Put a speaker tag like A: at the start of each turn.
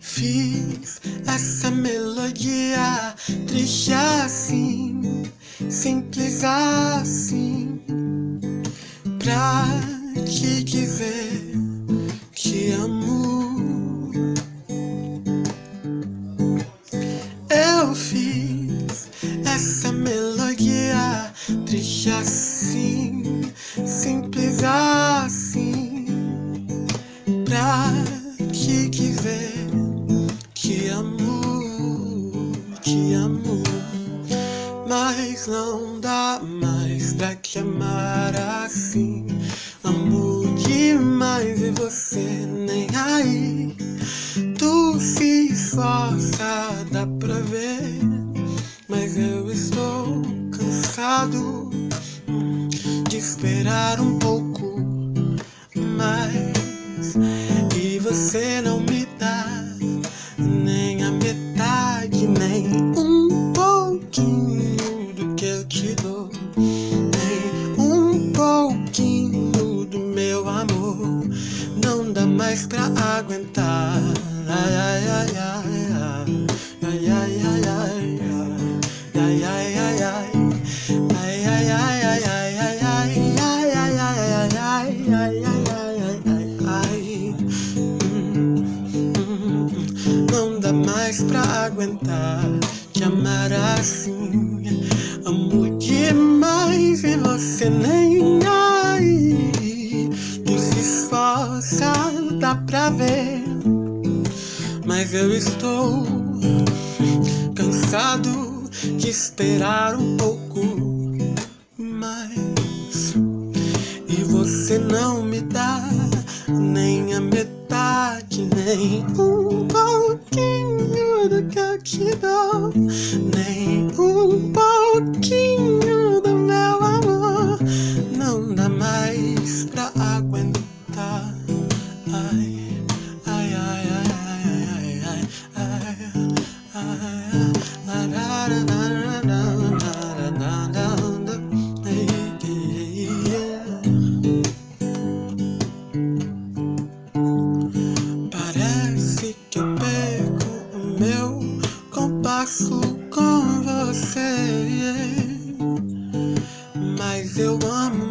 A: fiz essa melodia triste assim, simples assim, pra te dizer que amo. Eu fiz essa melodia triste assim, simples assim, pra mas não dá mais pra te amar assim. Amo demais e você nem aí. Tu se esforça, dá pra ver, mas eu estou cansado hum, de esperar um pouco mais e você não Não dá mais pra aguentar. Ai, ai, ai, ai, ai, ai, ai, ai, ai, ai, ai, ai, ai. Ai, ai, ai, ai, ai, ai, ai, ai, ai, ai, ai, ai, ai, ai, ai, ai, ai. Hum, hum, hum. Não dá mais pra aguentar te amar assim. Amo demais e você nem Mas eu estou cansado de esperar um pouco mais. E você não me dá nem a metade, nem um pouquinho do que eu te dou, nem Parece que eu perco o meu compasso com você. Mas eu amo